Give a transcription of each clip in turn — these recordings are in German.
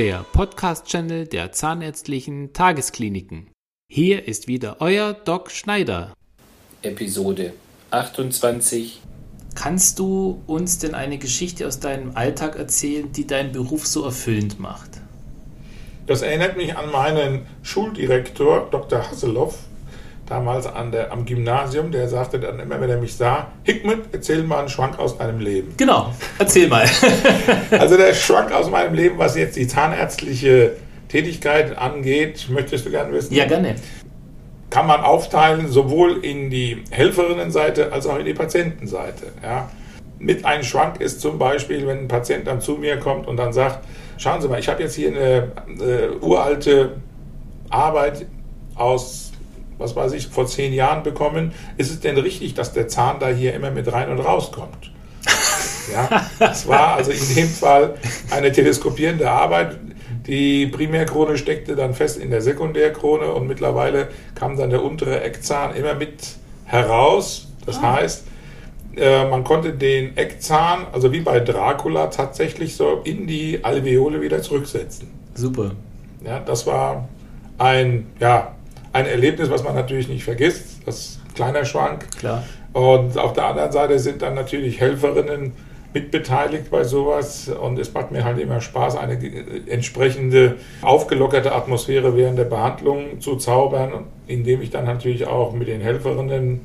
der Podcast-Channel der Zahnärztlichen Tageskliniken. Hier ist wieder euer Doc Schneider. Episode 28. Kannst du uns denn eine Geschichte aus deinem Alltag erzählen, die deinen Beruf so erfüllend macht? Das erinnert mich an meinen Schuldirektor, Dr. Hasselhoff, damals an der, am Gymnasium, der sagte dann immer, wenn er mich sah, Hickmet, erzähl mal einen Schwank aus deinem Leben. Genau, erzähl mal. also der Schwank aus meinem Leben, was jetzt die zahnärztliche Tätigkeit angeht, möchtest du gerne wissen? Ja, gerne. Kann man aufteilen, sowohl in die Helferinnenseite als auch in die Patientenseite. Ja. Mit einem Schwank ist zum Beispiel, wenn ein Patient dann zu mir kommt und dann sagt, schauen Sie mal, ich habe jetzt hier eine äh, uralte Arbeit aus was weiß ich, vor zehn Jahren bekommen. Ist es denn richtig, dass der Zahn da hier immer mit rein und rauskommt? Ja, es war also in dem Fall eine teleskopierende Arbeit. Die Primärkrone steckte dann fest in der Sekundärkrone und mittlerweile kam dann der untere Eckzahn immer mit heraus. Das ah. heißt, äh, man konnte den Eckzahn, also wie bei Dracula, tatsächlich so in die Alveole wieder zurücksetzen. Super. Ja, das war ein, ja, ein Erlebnis, was man natürlich nicht vergisst. Das ist ein kleiner Schwank. Klar. Und auf der anderen Seite sind dann natürlich Helferinnen mitbeteiligt bei sowas und es macht mir halt immer Spaß, eine entsprechende aufgelockerte Atmosphäre während der Behandlung zu zaubern, indem ich dann natürlich auch mit den Helferinnen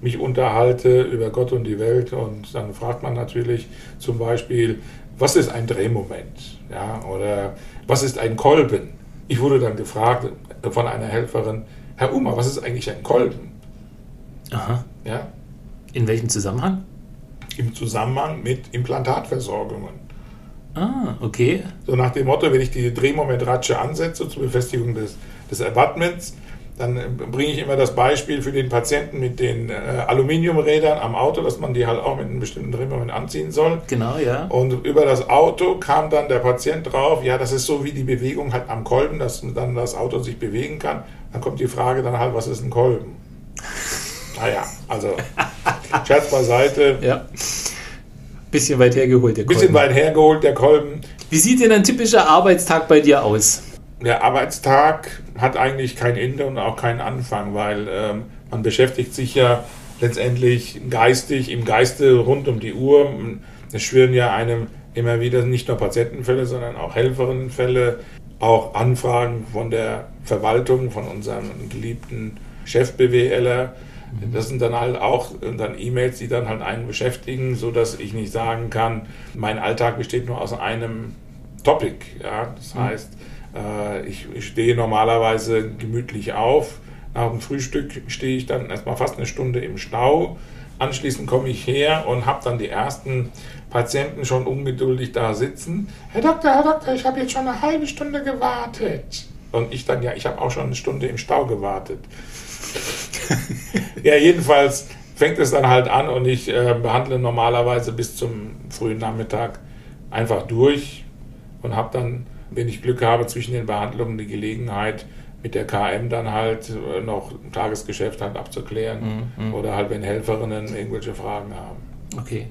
mich unterhalte über Gott und die Welt und dann fragt man natürlich zum Beispiel, was ist ein Drehmoment? Ja, oder was ist ein Kolben? Ich wurde dann gefragt von einer Helferin, Herr Uma, was ist eigentlich ein Kolben? Aha. Ja? In welchem Zusammenhang? Im Zusammenhang mit Implantatversorgungen. Ah, okay. So nach dem Motto, wenn ich die Drehmomentratsche ansetze zur Befestigung des, des Abutments, dann bringe ich immer das Beispiel für den Patienten mit den äh, Aluminiumrädern am Auto, dass man die halt auch mit einem bestimmten Drehmoment anziehen soll. Genau, ja. Und über das Auto kam dann der Patient drauf, ja, das ist so wie die Bewegung halt am Kolben, dass dann das Auto sich bewegen kann. Dann kommt die Frage dann halt, was ist ein Kolben? naja, also Scherz beiseite. Ja. Bisschen weit hergeholt, der Kolben. Bisschen weit hergeholt, der Kolben. Wie sieht denn ein typischer Arbeitstag bei dir aus? Der Arbeitstag hat eigentlich kein Ende und auch keinen Anfang, weil ähm, man beschäftigt sich ja letztendlich geistig, im Geiste rund um die Uhr. Es schwirren ja einem immer wieder nicht nur Patientenfälle, sondern auch Helferinnenfälle, auch Anfragen von der Verwaltung, von unserem geliebten Chef-BWLer. Mhm. Das sind dann halt auch dann E-Mails, die dann halt einen beschäftigen, so dass ich nicht sagen kann, mein Alltag besteht nur aus einem Topic. Ja? Das mhm. heißt, äh, ich, ich stehe normalerweise gemütlich auf. Nach dem Frühstück stehe ich dann erstmal fast eine Stunde im Stau. Anschließend komme ich her und habe dann die ersten Patienten schon ungeduldig da sitzen. Herr Doktor, Herr Doktor, ich habe jetzt schon eine halbe Stunde gewartet. Und ich dann, ja, ich habe auch schon eine Stunde im Stau gewartet. ja, jedenfalls fängt es dann halt an und ich äh, behandle normalerweise bis zum frühen Nachmittag einfach durch und habe dann wenn ich Glück habe, zwischen den Behandlungen die Gelegenheit, mit der KM dann halt äh, noch Tagesgeschäft halt abzuklären mhm, mhm. oder halt, wenn Helferinnen irgendwelche Fragen haben. Okay.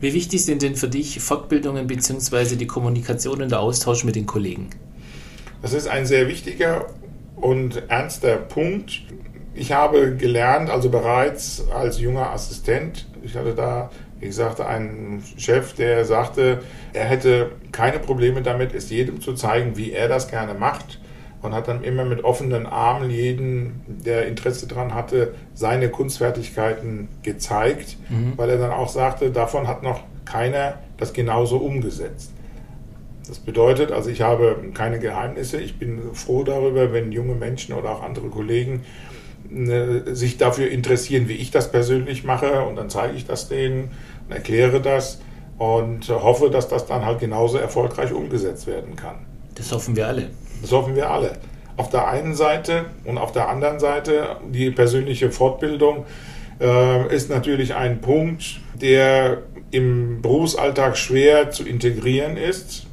Wie wichtig sind denn für dich Fortbildungen bzw. die Kommunikation und der Austausch mit den Kollegen? Das ist ein sehr wichtiger und ernster Punkt. Ich habe gelernt, also bereits als junger Assistent, ich hatte da wie gesagt, einen Chef, der sagte, er hätte keine Probleme damit, es jedem zu zeigen, wie er das gerne macht und hat dann immer mit offenen Armen jeden, der Interesse daran hatte, seine Kunstfertigkeiten gezeigt, mhm. weil er dann auch sagte, davon hat noch keiner das genauso umgesetzt. Das bedeutet, also ich habe keine Geheimnisse. Ich bin froh darüber, wenn junge Menschen oder auch andere Kollegen sich dafür interessieren, wie ich das persönlich mache und dann zeige ich das denen und erkläre das und hoffe, dass das dann halt genauso erfolgreich umgesetzt werden kann. Das hoffen wir alle. Das hoffen wir alle. Auf der einen Seite und auf der anderen Seite die persönliche Fortbildung äh, ist natürlich ein Punkt, der im Berufsalltag schwer zu integrieren ist.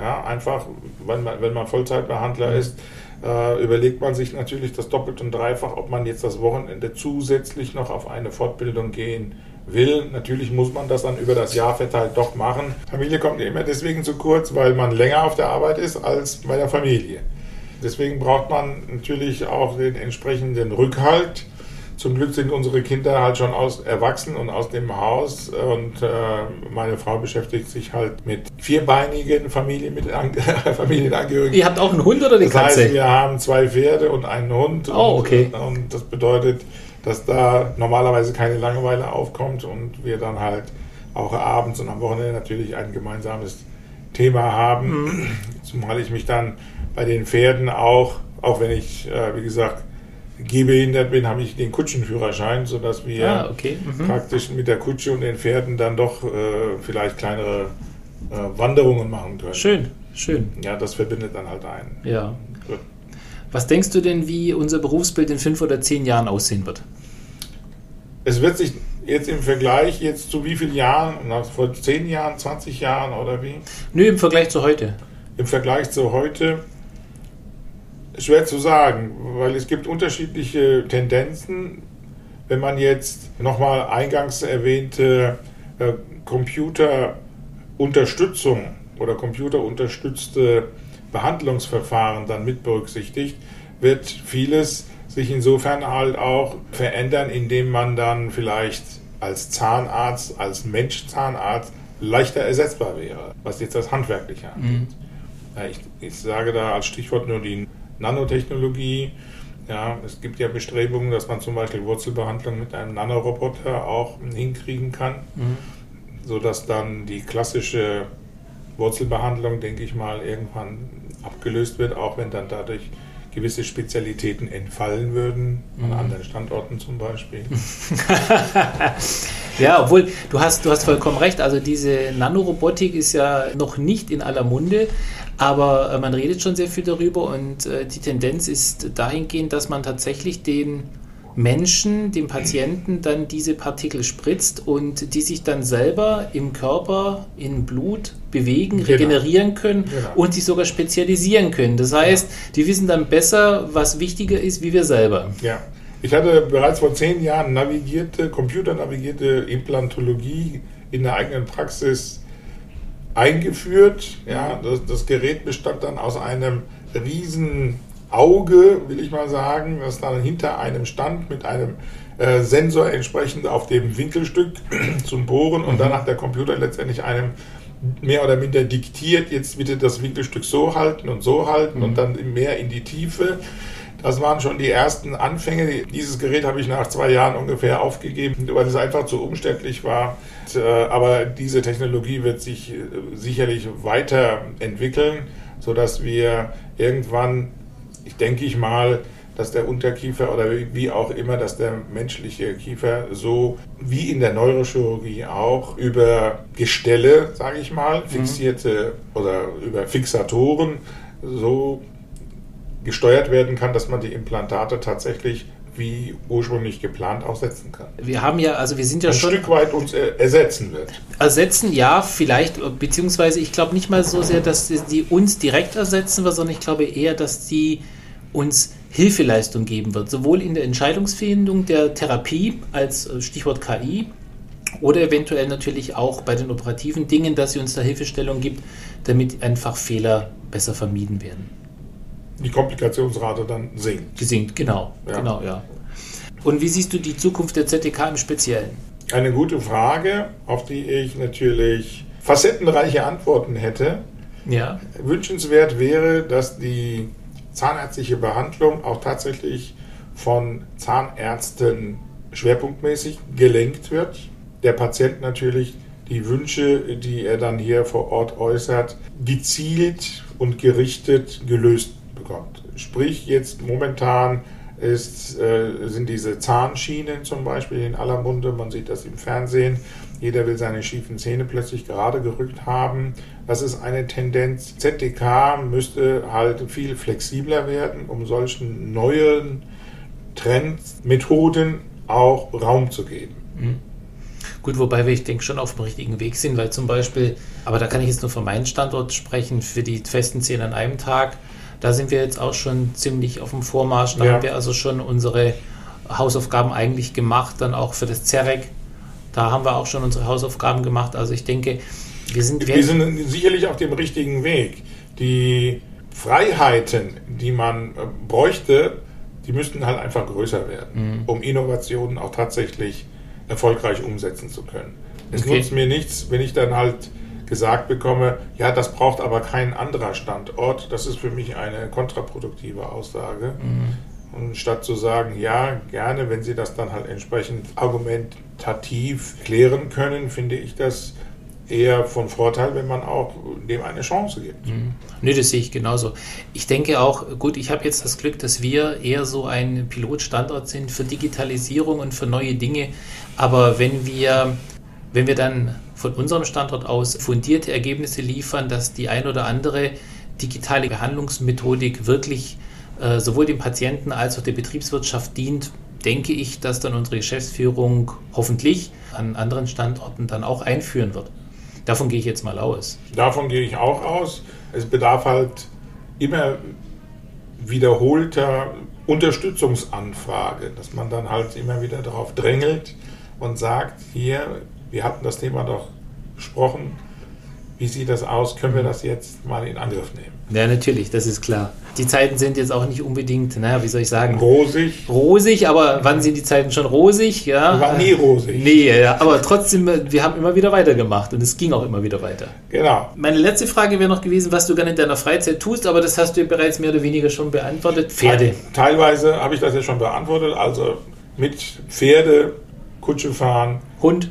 Ja, einfach, wenn man, wenn man Vollzeitbehandler ist, äh, überlegt man sich natürlich das doppelt und dreifach, ob man jetzt das Wochenende zusätzlich noch auf eine Fortbildung gehen will. Natürlich muss man das dann über das Jahr verteilt doch machen. Familie kommt immer deswegen zu kurz, weil man länger auf der Arbeit ist als bei der Familie. Deswegen braucht man natürlich auch den entsprechenden Rückhalt. Zum Glück sind unsere Kinder halt schon aus, erwachsen und aus dem Haus und äh, meine Frau beschäftigt sich halt mit vierbeinigen Familien, mit An Familienangehörigen. Ihr habt auch einen Hund oder eine das Katze? heißt, wir haben zwei Pferde und einen Hund. Oh, und, okay. Und das bedeutet, dass da normalerweise keine Langeweile aufkommt und wir dann halt auch abends und am Wochenende natürlich ein gemeinsames Thema haben. Mhm. Zumal ich mich dann bei den Pferden auch, auch wenn ich, äh, wie gesagt, gehbehindert bin, habe ich den Kutschenführerschein, sodass wir Ah, okay. Mhm. praktisch mit der Kutsche und den Pferden dann doch äh, vielleicht kleinere äh, Wanderungen machen können. Schön, schön. Ja, das verbindet dann halt einen. Ja. Gut. Was denkst du denn, wie unser Berufsbild in fünf oder zehn Jahren aussehen wird? Es wird sich jetzt im Vergleich jetzt zu wie vielen Jahren, vor 10 Jahren, 20 Jahren oder wie? Nö, im Vergleich zu heute. Im Vergleich zu heute schwer zu sagen, weil es gibt unterschiedliche Tendenzen. Wenn man jetzt nochmal eingangs erwähnte äh, Computerunterstützung oder computerunterstützte Behandlungsverfahren dann mit berücksichtigt, wird vieles sich insofern halt auch verändern, indem man dann vielleicht als Zahnarzt, als Mensch-Zahnarzt leichter ersetzbar wäre, was jetzt das Handwerkliche angeht. Ja, ich, ich sage da als Stichwort nur die Nanotechnologie. Ja, es gibt ja Bestrebungen, dass man zum Beispiel Wurzelbehandlung mit einem Nanoroboter auch hinkriegen kann, sodass dann die klassische Wurzelbehandlung, denke ich mal, irgendwann abgelöst wird, auch wenn dann dadurch gewisse Spezialitäten entfallen würden, an anderen Standorten zum Beispiel. Ja, obwohl du hast, du hast vollkommen recht. Also diese Nanorobotik ist ja noch nicht in aller Munde, aber äh, man redet schon sehr viel darüber und äh, die Tendenz ist dahingehend, dass man tatsächlich den Menschen, dem Patienten dann diese Partikel spritzt und die sich dann selber im Körper, in Blut bewegen, Genau. regenerieren können Genau. und sich sogar spezialisieren können. Das heißt, die wissen dann besser, was wichtiger ist, wie wir selber. Ja, ich hatte bereits vor zehn Jahren navigierte, computernavigierte Implantologie in der eigenen Praxis eingeführt. Ja, das, das Gerät bestand dann aus einem riesen Auge, will ich mal sagen, das dann hinter einem stand mit einem äh, Sensor entsprechend auf dem Winkelstück zum Bohren und dann hat der Computer letztendlich einem mehr oder minder diktiert, jetzt bitte das Winkelstück so halten und so halten und dann mehr in die Tiefe. Das waren schon die ersten Anfänge. Dieses Gerät habe ich nach zwei Jahren ungefähr aufgegeben, weil es einfach zu umständlich war. Äh, Aber diese Technologie wird sich äh, sicherlich weiterentwickeln, sodass wir irgendwann, ich denke ich mal, dass der Unterkiefer oder wie- wie auch immer, dass der menschliche Kiefer so wie in der Neurochirurgie auch über Gestelle, sage ich mal, fixierte oder über Fixatoren so gesteuert werden kann, dass man die Implantate tatsächlich wie ursprünglich geplant auch setzen kann. Wir haben ja, also wir sind ja Ein schon Stück weit uns ersetzen wird. Ersetzen, ja, vielleicht, beziehungsweise ich glaube nicht mal so sehr, dass die- die uns direkt ersetzen wird, sondern ich glaube eher, dass die uns Hilfeleistung geben wird, sowohl in der Entscheidungsfindung der Therapie als äh, Stichwort KI oder eventuell natürlich auch bei den operativen Dingen, dass sie uns da Hilfestellung gibt, damit einfach Fehler besser vermieden werden. Die Komplikationsrate dann sinkt. Gesinkt, genau, Ja. genau, ja. Und wie siehst du die Zukunft der ZDK im Speziellen? Eine gute Frage, auf die ich natürlich facettenreiche Antworten hätte. Ja, Wünschenswert wäre, dass die zahnärztliche Behandlung auch tatsächlich von Zahnärzten schwerpunktmäßig gelenkt wird. Der Patient natürlich die Wünsche, die er dann hier vor Ort äußert, gezielt und gerichtet gelöst bekommt. Sprich, jetzt momentan ist, äh, sind diese Zahnschienen zum Beispiel in aller Munde, man sieht das im Fernsehen, jeder will seine schiefen Zähne plötzlich gerade gerückt haben. Das ist eine Tendenz. ZDK müsste halt viel flexibler werden, um solchen neuen Trends, Methoden auch Raum zu geben. Gut, wobei wir, ich denke, schon auf dem richtigen Weg sind, weil zum Beispiel, aber da kann ich jetzt nur von meinem Standort sprechen, für die festen Zähne an einem Tag, da sind wir jetzt auch schon ziemlich auf dem Vormarsch. Da Ja. haben wir also schon unsere Hausaufgaben eigentlich gemacht, dann auch für das ZEREC. Da haben wir auch schon unsere Hausaufgaben gemacht. Also ich denke, wir sind, wir sind sicherlich auf dem richtigen Weg. Die Freiheiten, die man äh, bräuchte, die müssten halt einfach größer werden, mhm. um Innovationen auch tatsächlich erfolgreich umsetzen zu können. Es okay. nutzt mir nichts, wenn ich dann halt gesagt bekomme, ja, das braucht aber kein anderer Standort. Das ist für mich eine kontraproduktive Aussage. Mhm. Und statt zu sagen, ja, gerne, wenn Sie das dann halt entsprechend argumentativ klären können, finde ich das eher von Vorteil, wenn man auch dem eine Chance gibt. Mhm. Nö, das sehe ich genauso. Ich denke auch, gut, ich habe jetzt das Glück, dass wir eher so ein Pilotstandort sind für Digitalisierung und für neue Dinge. Aber wenn wir, wenn wir dann von unserem Standort aus fundierte Ergebnisse liefern, dass die ein oder andere digitale Behandlungsmethodik wirklich äh, sowohl dem Patienten als auch der Betriebswirtschaft dient, denke ich, dass dann unsere Geschäftsführung hoffentlich an anderen Standorten dann auch einführen wird. Davon gehe ich jetzt mal aus. Davon gehe ich auch aus. Es bedarf halt immer wiederholter Unterstützungsanfrage, dass man dann halt immer wieder darauf drängelt und sagt, hier, wir hatten das Thema doch besprochen, wie sieht das aus? Können wir das jetzt mal in Angriff nehmen? Ja, natürlich, das ist klar. Die Zeiten sind jetzt auch nicht unbedingt, naja, wie soll ich sagen? Rosig. Rosig, aber wann sind die Zeiten schon rosig? Ja. Waren nie rosig. Nee, ja, aber trotzdem, wir haben immer wieder weitergemacht und es ging auch immer wieder weiter. Genau. Meine letzte Frage wäre noch gewesen, was du gerne in deiner Freizeit tust, aber das hast du bereits mehr oder weniger schon beantwortet. Pferde. Teilweise habe ich das ja schon beantwortet, also mit Pferde, Kutsche fahren. Hund.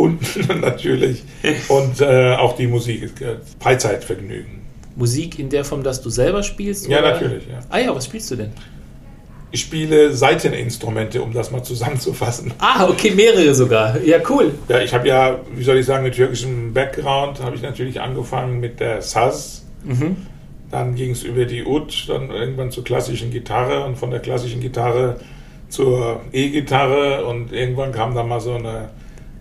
Hunden natürlich. Und äh, auch die Musik ist äh, Freizeitvergnügen. Musik in der Form, dass du selber spielst? Ja, oder? natürlich. Ja. Ah ja, was spielst du denn? Ich spiele Seiteninstrumente, um das mal zusammenzufassen. Ah, okay, mehrere sogar. Ja, cool. Ja, ich habe ja, wie soll ich sagen, mit türkischem Background habe ich natürlich angefangen mit der Saz. Mhm. Dann ging es über die Ud, dann irgendwann zur klassischen Gitarre und von der klassischen Gitarre zur E-Gitarre und irgendwann kam dann mal so eine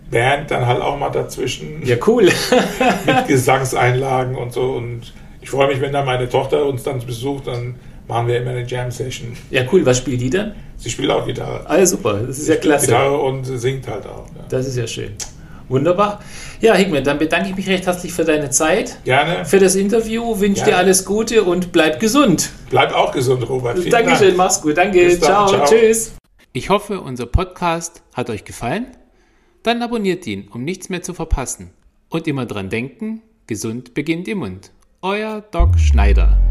Band dann halt auch mal dazwischen. Ja, cool. mit Gesangseinlagen und so. Und ich freue mich, wenn dann meine Tochter uns dann besucht, dann machen wir immer eine Jam-Session. Ja, cool. Was spielt die dann? Sie spielt auch Gitarre. Ah, super. Das ist Sie ja klasse. Gitarre und singt halt auch. Ja. Das ist ja schön. Wunderbar. Ja, Higman, dann bedanke ich mich recht herzlich für deine Zeit. Gerne. Für das Interview. Wünsche dir alles Gute und bleib gesund. Bleib auch gesund, Robert. Vielen Dankeschön, Dank. mach's gut. Danke. Ciao. Ciao. Tschüss. Ich hoffe, unser Podcast hat euch gefallen. Dann abonniert ihn, um nichts mehr zu verpassen. Und immer dran denken, gesund beginnt im Mund. Euer Doc Schneider.